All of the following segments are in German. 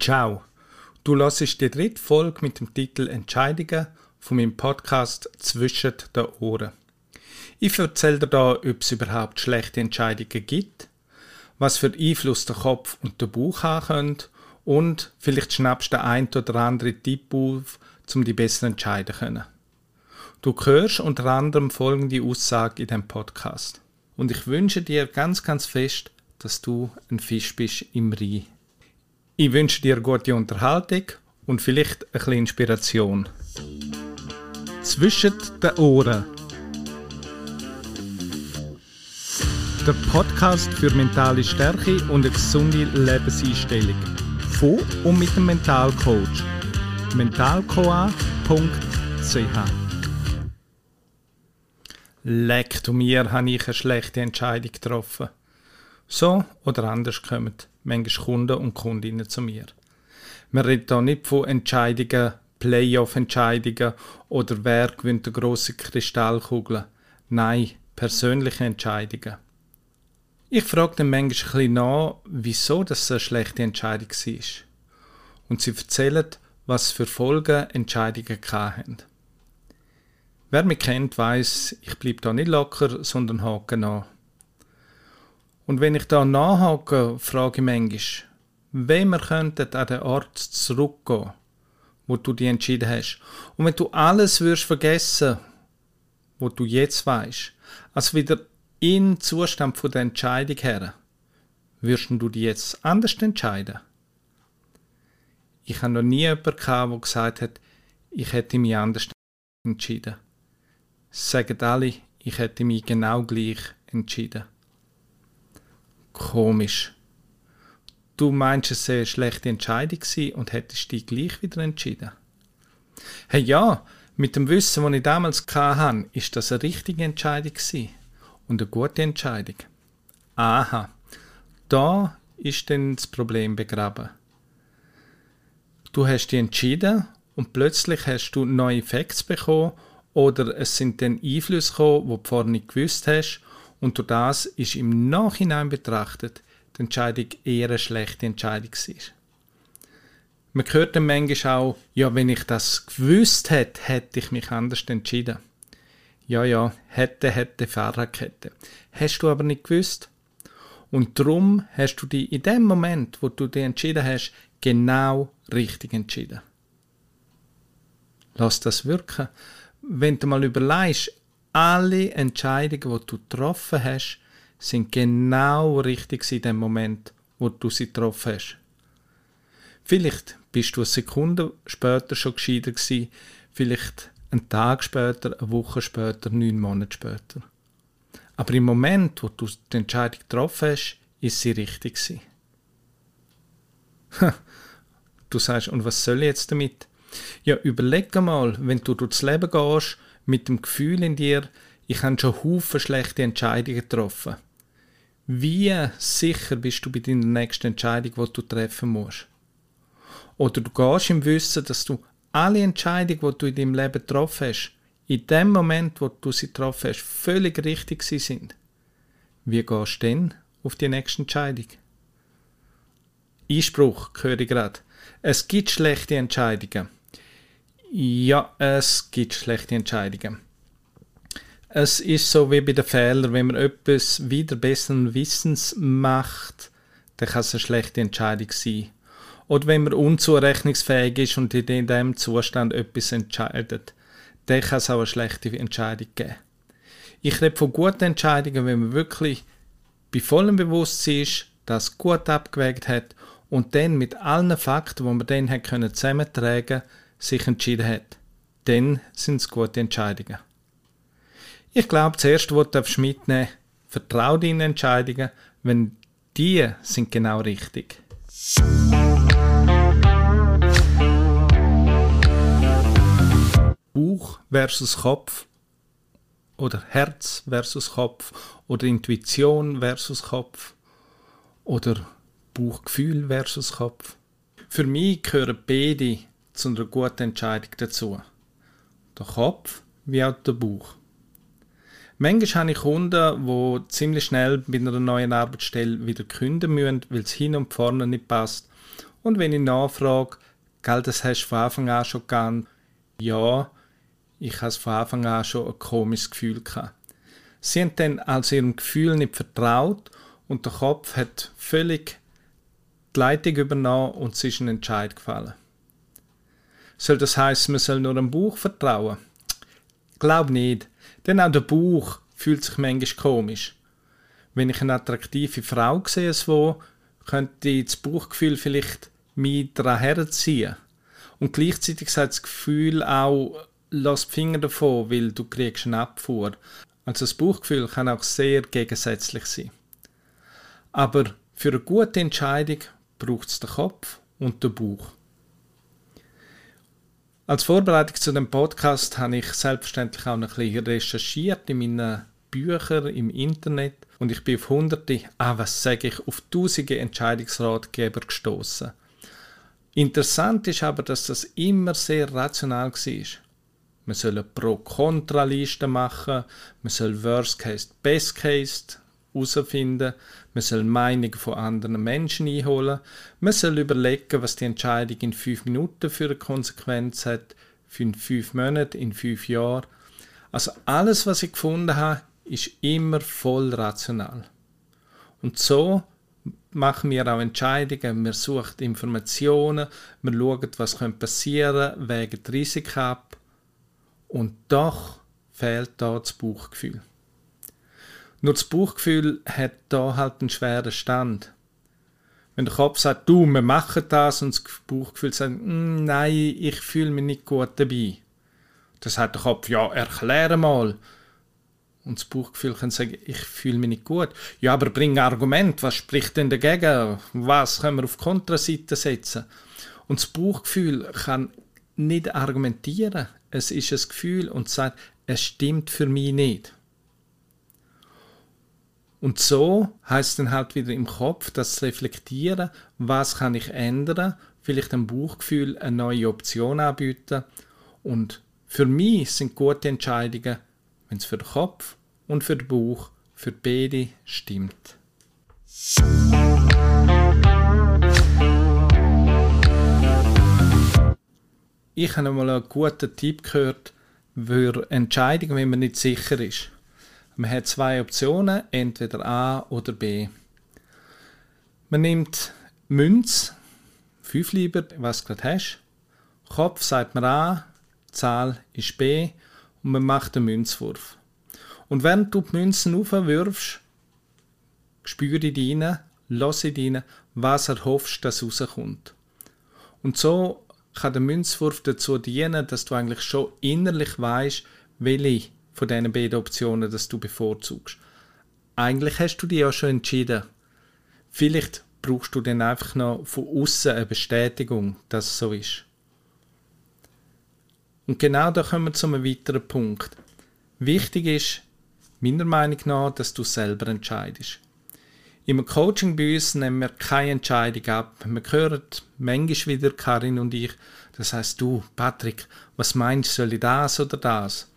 Ciao. Du hörst die dritte Folge mit dem Titel Entscheidungen von meinem Podcast Zwischen den Ohren. Ich erzähle dir da, ob es überhaupt schlechte Entscheidungen gibt, was für Einfluss der Kopf und der Bauch haben können und vielleicht schnappst du den ein oder anderen Tipp auf, um die besser entscheiden können. Du hörst unter anderem folgende Aussage in diesem Podcast. Und ich wünsche dir ganz, ganz fest, dass du ein Fisch bist im Rhein. Ich wünsche dir gute Unterhaltung und vielleicht ein bisschen Inspiration. Zwischen den Ohren. Der Podcast für mentale Stärke und eine gesunde Lebenseinstellung. Von und mit dem Mentalcoach. mentalcoa.ch Leck du mir, habe ich eine schlechte Entscheidung getroffen. So oder anders kommen manchmal Kunden und Kundinnen zu mir. Wir reden hier nicht von Entscheidungen, Playoff-Entscheidungen oder wer gewinnt eine grosse Kristallkugel. Nein, persönliche Entscheidungen. Ich frage dann manchmal ein nach, wieso das eine schlechte Entscheidung war. Und sie erzählen, was für Folgen Entscheidungen hatten. Wer mich kennt, weiß, ich bleibe da nicht locker, sondern hake nach. Und wenn ich da nachhake, frage ich manchmal, wenn wir könnten an den Ort zurückgehen, wo du dich entschieden hast. Und wenn du alles würdest vergessen, wo du jetzt weißt, also wieder in Zustand von der Entscheidung her, würdest du dich jetzt anders entscheiden? Ich habe noch nie jemanden gehabt, der gesagt hat, ich hätte mich anders entschieden. Sagen alle, ich hätte mich genau gleich entschieden. Komisch. Du meinst, es sei eine schlechte Entscheidung gewesen und hättest dich gleich wieder entschieden? Hey ja, mit dem Wissen, das ich damals hatte, ist das eine richtige Entscheidung gewesen. Und eine gute Entscheidung. Aha, da ist dann das Problem begraben. Du hast dich entschieden und plötzlich hast du neue Facts bekommen oder es sind dann Einflüsse gekommen, die du vorher nicht gewusst hast und durch das ist im Nachhinein betrachtet die Entscheidung eher eine schlechte Entscheidung war. Man hört dann manchmal auch, ja, wenn ich das gewusst hätte, hätte ich mich anders entschieden. Ja, ja, hätte, hätte, Fahrradkette. Hast du aber nicht gewusst. Und darum hast du dich in dem Moment, wo du dich entschieden hast, genau richtig entschieden. Lass das wirken. Wenn du mal überlegst, alle Entscheidungen, die du getroffen hast, sind genau richtig in dem Moment, wo du sie getroffen hast. Vielleicht bist du eine Sekunde später schon gescheiter gewesen, vielleicht einen Tag später, eine Woche später, neun Monate später. Aber im Moment, wo du die Entscheidung getroffen hast, ist sie richtig gewesen. du sagst, und was soll ich jetzt damit? Ja, überleg mal, wenn du durchs Leben gehst mit dem Gefühl in dir, ich habe schon Haufen schlechte Entscheidungen getroffen. Wie sicher bist du bei deiner nächsten Entscheidung, die du treffen musst? Oder du gehst im Wissen, dass du alle Entscheidungen, die du in deinem Leben getroffen hast, in dem Moment, wo du sie getroffen hast, völlig richtig sind. Wie gehst du denn auf die nächste Entscheidung? Einspruch, höre ich gerade. Es gibt schlechte Entscheidungen. Ja, es gibt schlechte Entscheidungen. Es ist so wie bei den Fehlern, wenn man etwas wieder besseren Wissens macht, dann kann es eine schlechte Entscheidung sein. Oder wenn man unzurechnungsfähig ist und in diesem Zustand etwas entscheidet, dann kann es auch eine schlechte Entscheidung geben. Ich rede von guten Entscheidungen, wenn man wirklich bei vollem Bewusstsein ist, das gut abgewägt hat und dann mit allen Fakten, die man dann hat können zusammentragen sich entschieden hat. Dann sind es gute Entscheidungen. Ich glaube, zuerst, was du mitnehmen vertraue deinen Entscheidungen, wenn die sind genau richtig. Bauch versus Kopf oder Herz versus Kopf oder Intuition versus Kopf oder Bauchgefühl versus Kopf. Für mich gehören beide zu einer guten Entscheidung dazu. Der Kopf wie auch der Bauch. Manchmal habe ich Kunden, die ziemlich schnell bei einer neuen Arbeitsstelle wieder künden müssen, weil es hin und vorne nicht passt. Und wenn ich nachfrage, gell, das hast du von Anfang an schon gekannt, ja, ich habe von Anfang an schon ein komisches Gefühl gehabt. Sie haben dann also ihrem Gefühl nicht vertraut und der Kopf hat völlig die Leitung übernommen und es ist ein Entscheid gefallen. Soll das heißen, man soll nur dem Buch vertrauen? Glaub nicht, denn auch der Buch fühlt sich manchmal komisch. Wenn ich eine attraktive Frau sehe, so, könnte das Buchgefühl vielleicht mich daran herziehen. Und gleichzeitig hat das Gefühl auch, lass die Finger davon, weil du kriegst eine Abfuhr. Also das Buchgefühl kann auch sehr gegensätzlich sein. Aber für eine gute Entscheidung braucht es den Kopf und den Bauch. Als Vorbereitung zu dem Podcast habe ich selbstverständlich auch ein bisschen recherchiert in meinen Büchern im Internet und ich bin auf hunderte, ah was sage ich, auf tausende Entscheidungsratgeber gestoßen. Interessant ist aber, dass das immer sehr rational war. Man soll eine Pro-Kontra-Liste machen, man soll Worst Case, Best Case herausfinden, man soll Meinungen von anderen Menschen einholen, man soll überlegen, was die Entscheidung in fünf Minuten für eine Konsequenz hat, für in fünf Monate, in fünf Jahren. Also alles, was ich gefunden habe, ist immer voll rational. Und so machen wir auch Entscheidungen, wir suchen Informationen, wir schauen, was passieren könnte, wägen die Risiken ab und doch fehlt da das Bauchgefühl. Nur das Bauchgefühl hat da halt einen schweren Stand. Wenn der Kopf sagt, du, wir machen das, und das Bauchgefühl sagt, hm, nein, ich fühle mich nicht gut dabei. Dann sagt der Kopf, ja, erkläre mal. Und das Bauchgefühl kann sagen, ich fühle mich nicht gut. Ja, aber bring ein Argument, was spricht denn dagegen? Was können wir auf die Kontraseite setzen? Und das Bauchgefühl kann nicht argumentieren. Es ist ein Gefühl und sagt, es stimmt für mich nicht. Und so heißt dann halt wieder im Kopf, das Reflektieren, was kann ich ändern, vielleicht ein Bauchgefühl eine neue Option anbieten. Und für mich sind gute Entscheidungen wenn es für den Kopf und für den Bauch, für beide stimmt. Ich habe mal einen guten Tipp gehört für Entscheidungen, wenn man nicht sicher ist. Man hat zwei Optionen, entweder A oder B. Man nimmt Münz, fünf lieber, was du gerade hast. Kopf sagt man A, Zahl ist B und man macht einen Münzwurf. Und während du die Münzen aufwirfst, spüre die rein, lasse die rein, was erhoffst, dass rauskommt. Und so kann der Münzwurf dazu dienen, dass du eigentlich schon innerlich weißt, welche von diesen beiden Optionen dass du bevorzugst. Eigentlich hast du dich ja schon entschieden. Vielleicht brauchst du dann einfach noch von außen eine Bestätigung, dass es so ist. Und genau da kommen wir zu einem weiteren Punkt. Wichtig ist, meiner Meinung nach, dass du selber entscheidest. Im Coaching bei uns nehmen wir keine Entscheidung ab. Wir hören manchmal wieder, Karin und ich, das heißt du, Patrick, was meinst du, soll ich das oder das?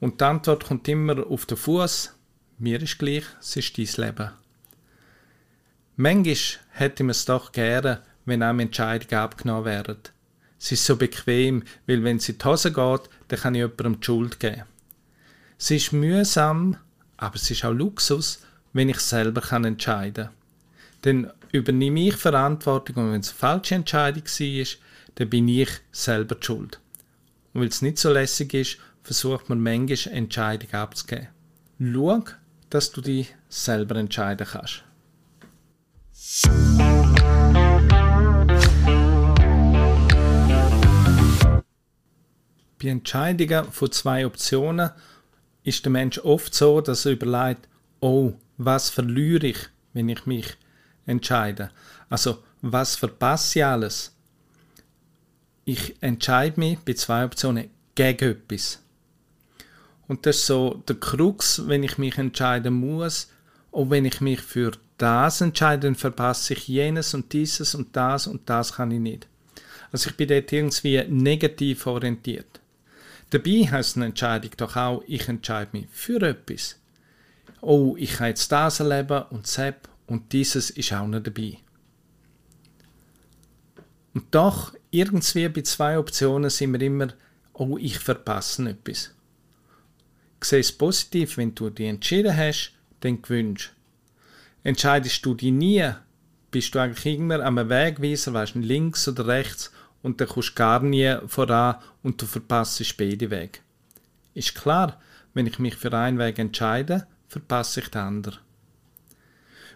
Und die Antwort kommt immer auf den Fuß. Mir ist gleich, es ist dein Leben. Manchmal hätte man es doch gerne, wenn einem Entscheidungen abgenommen werden. Es ist so bequem, weil wenn es in die Hose geht, dann kann ich jemandem die Schuld geben. Es ist mühsam, aber es ist auch Luxus, wenn ich selber kann entscheiden kann. Dann übernehme ich Verantwortung und wenn es eine falsche Entscheidung war, dann bin ich selber die schuld. Und weil es nicht so lässig ist, versucht man manchmal Entscheidungen abzugeben. Schau, dass du dich selber entscheiden kannst. Bei Entscheidungen von zwei Optionen ist der Mensch oft so, dass er überlegt, oh, was verliere ich, wenn ich mich entscheide? Also, was verpasse ich alles? Ich entscheide mich bei zwei Optionen gegen etwas. Und das ist so der Krux, wenn ich mich entscheiden muss, und wenn ich mich für das entscheide, dann verpasse ich jenes und dieses und das und das kann ich nicht. Also ich bin dort irgendwie negativ orientiert. Dabei heißt eine Entscheidung doch auch, ich entscheide mich für etwas. Oh, ich kann jetzt das erleben und Sepp und dieses ist auch noch dabei. Und doch, irgendwie bei zwei Optionen sind wir immer, oh, ich verpasse etwas. Sehe es positiv, wenn du dich entschieden hast, dann gewünscht. Entscheidest du dich nie, bist du eigentlich immer am Wegweiser, weißt du, links oder rechts und dann kommst du gar nie voran und du verpasst beide Wege. Ist klar, wenn ich mich für einen Weg entscheide, verpasse ich den anderen.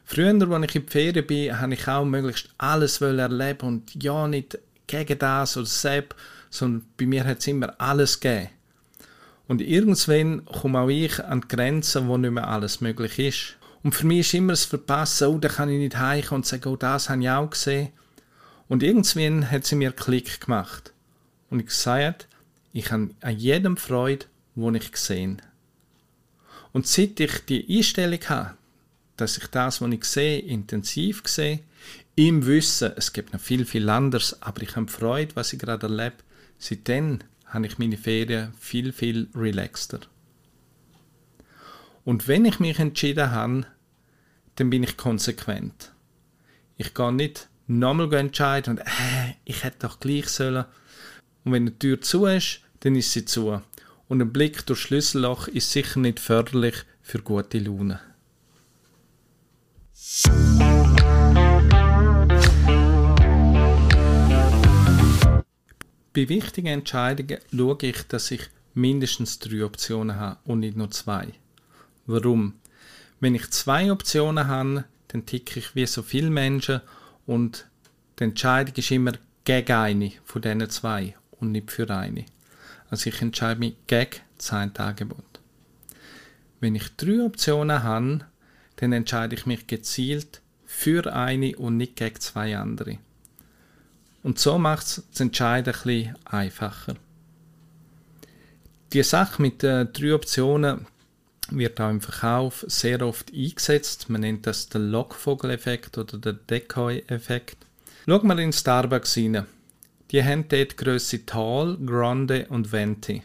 Früher, als ich in die Ferien bin, habe ich auch möglichst alles erleben und ja, nicht gegen das oder selbst, sondern bei mir hat es immer alles gegeben. Und irgendwann komme auch ich an die Grenzen, wo nicht mehr alles möglich ist. Und für mich ist immer das Verpassen, oh, da kann ich nicht heimkommen und sagen, oh, das habe ich auch gesehen. Und irgendwann hat sie mir Klick gemacht. Und ich gesagt, ich habe an jedem Freude, wo ich gesehen. Und seit ich die Einstellung habe, dass ich das, was ich sehe, intensiv sehe, im Wissen, es gibt noch viel, viel anderes, aber ich habe Freude, was ich gerade erlebe, seitdem habe ich meine Ferien viel, viel relaxter. Und wenn ich mich entschieden habe, dann bin ich konsequent. Ich gehe nicht nochmal entscheiden und äh, ich hätte doch gleich sollen. Und wenn die Tür zu ist, dann ist sie zu. Und ein Blick durch Schlüsselloch ist sicher nicht förderlich für gute Laune. Bei wichtigen Entscheidungen schaue ich, dass ich mindestens drei Optionen habe und nicht nur zwei. Warum? Wenn ich zwei Optionen habe, dann ticke ich wie so viele Menschen und die Entscheidung ist immer gegen eine von diesen zwei und nicht für eine. Also ich entscheide mich gegen das Angebot. Wenn ich drei Optionen habe, dann entscheide ich mich gezielt für eine und nicht gegen zwei andere. Und so macht es das Entscheiden ein einfacher. Die Sache mit den drei Optionen wird auch im Verkauf sehr oft eingesetzt. Man nennt das den Lockvogel-Effekt oder den Decoy-Effekt. Schauen wir in Starbucks rein. Die haben dort Grösse Tall, Grande und Venti.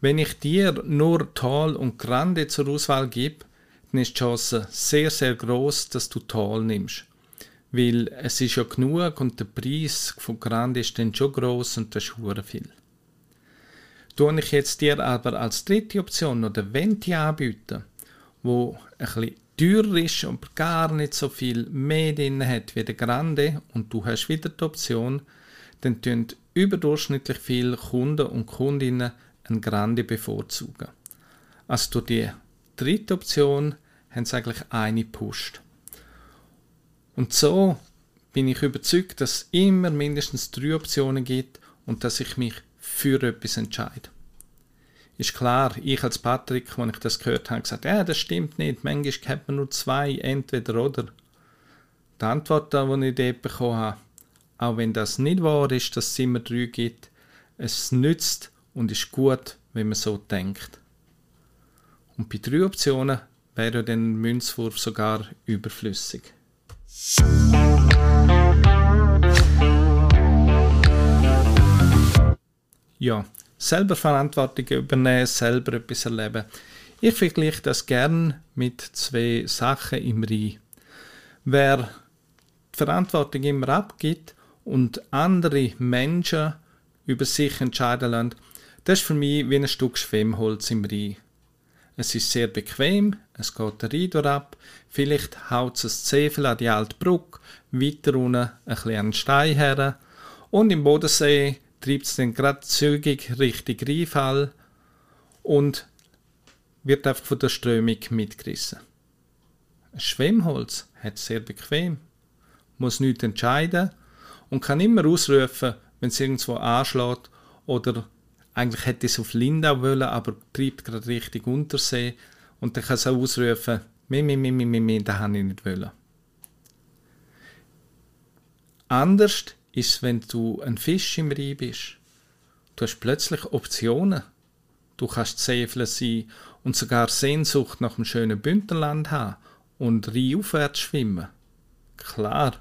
Wenn ich dir nur Tall und Grande zur Auswahl gebe, dann ist die Chance sehr, sehr groß, dass du Tall nimmst weil es ist ja genug und der Preis von Grande ist dann schon groß und das ist viel. Tue ich jetzt dir aber als dritte Option noch den Venti anbieten, wo bisschen teurer ist und gar nicht so viel mehr drin hat wie der Grande und du hast wieder die Option, dann tun überdurchschnittlich viele Kunden und Kundinnen ein Grande bevorzugen. Also durch die dritte Option haben sie eigentlich eine gepusht. Und so bin ich überzeugt, dass es immer mindestens drei Optionen gibt und dass ich mich für etwas entscheide. Ist klar, ich als Patrick, als ich das gehört habe, gesagt, ja, das stimmt nicht, manchmal hat man nur zwei, entweder oder. Die Antwort, die ich dort bekommen habe, auch wenn das nicht wahr ist, dass es immer drei gibt, es nützt und ist gut, wenn man so denkt. Und bei drei Optionen wäre dann Münzwurf sogar überflüssig. Ja, selber Verantwortung übernehmen, selber etwas erleben. Ich vergleiche das gern mit zwei Sachen im Rhein. Wer die Verantwortung immer abgibt und andere Menschen über sich entscheiden lässt, das ist für mich wie ein Stück Schwemmholz im Rhein. Es ist sehr bequem, es geht der Rhein ab, vielleicht haut es Zefel an die alte Brücke, weiter unten ein den Stein her und im Bodensee treibt es dann gerade zügig Richtung Rheinfall und wird einfach von der Strömung mitgerissen. Ein Schwemmholz hat es sehr bequem, muss nichts entscheiden und kann immer ausrufen, wenn es irgendwo anschlägt oder eigentlich hätte es auf Lindau wollen, aber treibt gerade Richtung Untersee und dann kann es auch ausrufen, mi, mi, mi, mi, mi, das habe ich nicht wollen. Anders ist wenn du ein Fisch im Rhein bist. Du hast plötzlich Optionen. Du kannst Säfle sein und sogar Sehnsucht nach einem schönen Bündnerland haben und rheinaufwärts schwimmen. Klar,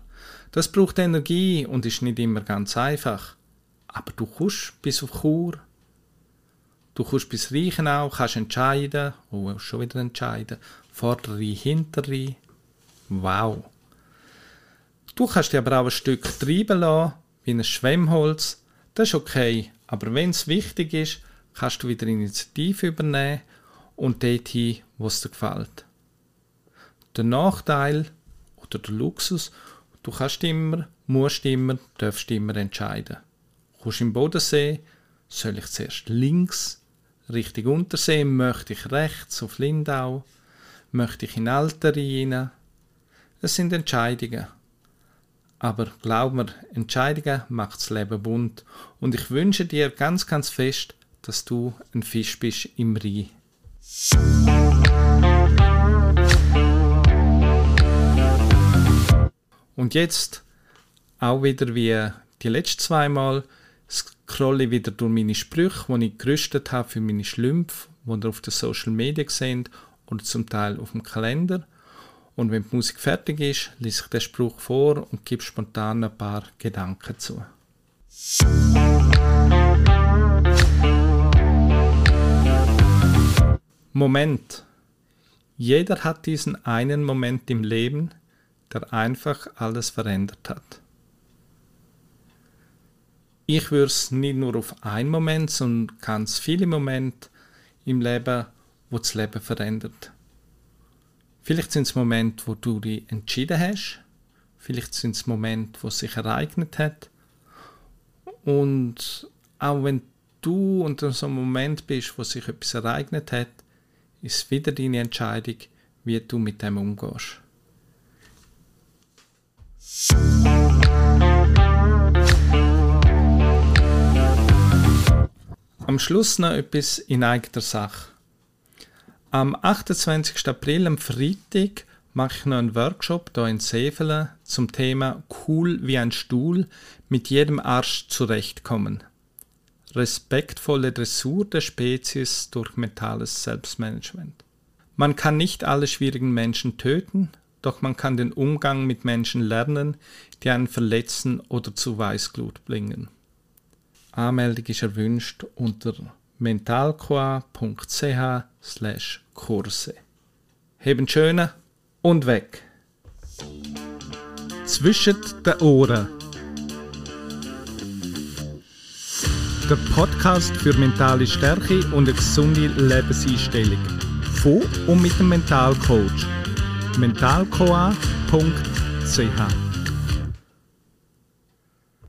das braucht Energie und ist nicht immer ganz einfach. Aber du kommst bis auf Chur Du kommst bis Reichenau, kannst entscheiden, oh, schon wieder entscheiden, Vorderrhein, Hinterrhein. Wow. Du kannst dich aber auch ein Stück treiben lassen, wie ein Schwemmholz, das ist okay. Aber wenn es wichtig ist, kannst du wieder Initiative übernehmen und dort hin, wo es dir gefällt. Der Nachteil oder der Luxus, du kannst immer, musst immer, darfst immer entscheiden. Kommst im Bodensee, soll ich zuerst links Richtung Untersee, möchte ich rechts auf Lindau, möchte ich in Alteri. Es sind Entscheidungen. Aber glaub mir, Entscheidungen macht das Leben bunt. Und ich wünsche dir ganz, ganz fest, dass du ein Fisch bist im Rhein. Und jetzt, auch wieder wie die letzten zwei Mal, scrolle ich wieder durch meine Sprüche, die ich gerüstet habe für meine Schlümpfe, die ihr auf den Social Media seht oder zum Teil auf dem Kalender. Und wenn die Musik fertig ist, lese ich den Spruch vor und gebe spontan ein paar Gedanken zu. Moment. Jeder hat diesen einen Moment im Leben, der einfach alles verändert hat. Ich würde es nicht nur auf einen Moment, sondern ganz viele Momente im Leben, wo das Leben verändert. Vielleicht sind es Momente, wo du dich entschieden hast, vielleicht sind es Momente, wo es sich ereignet hat. Und auch wenn du unter so einem Moment bist, wo sich etwas ereignet hat, ist wieder deine Entscheidung, wie du mit dem umgehst. Am Schluss noch etwas in eigener Sache. Am 28. April, am Freitag, mache ich noch einen Workshop hier in Sevelen zum Thema Cool wie ein Stuhl mit jedem Arsch zurechtkommen respektvolle Dressur der Spezies durch mentales Selbstmanagement. Man kann nicht alle schwierigen Menschen töten, doch man kann den Umgang mit Menschen lernen, die einen verletzen oder zu Weißglut bringen. Anmeldung ist erwünscht unter mentalcoa.ch Kurse. Heben schöne und weg. Zwischen den Ohren der Podcast für mentale Stärke und eine gesunde Lebenseinstellung. Von und mit dem Mentalcoach. mentalcoa.ch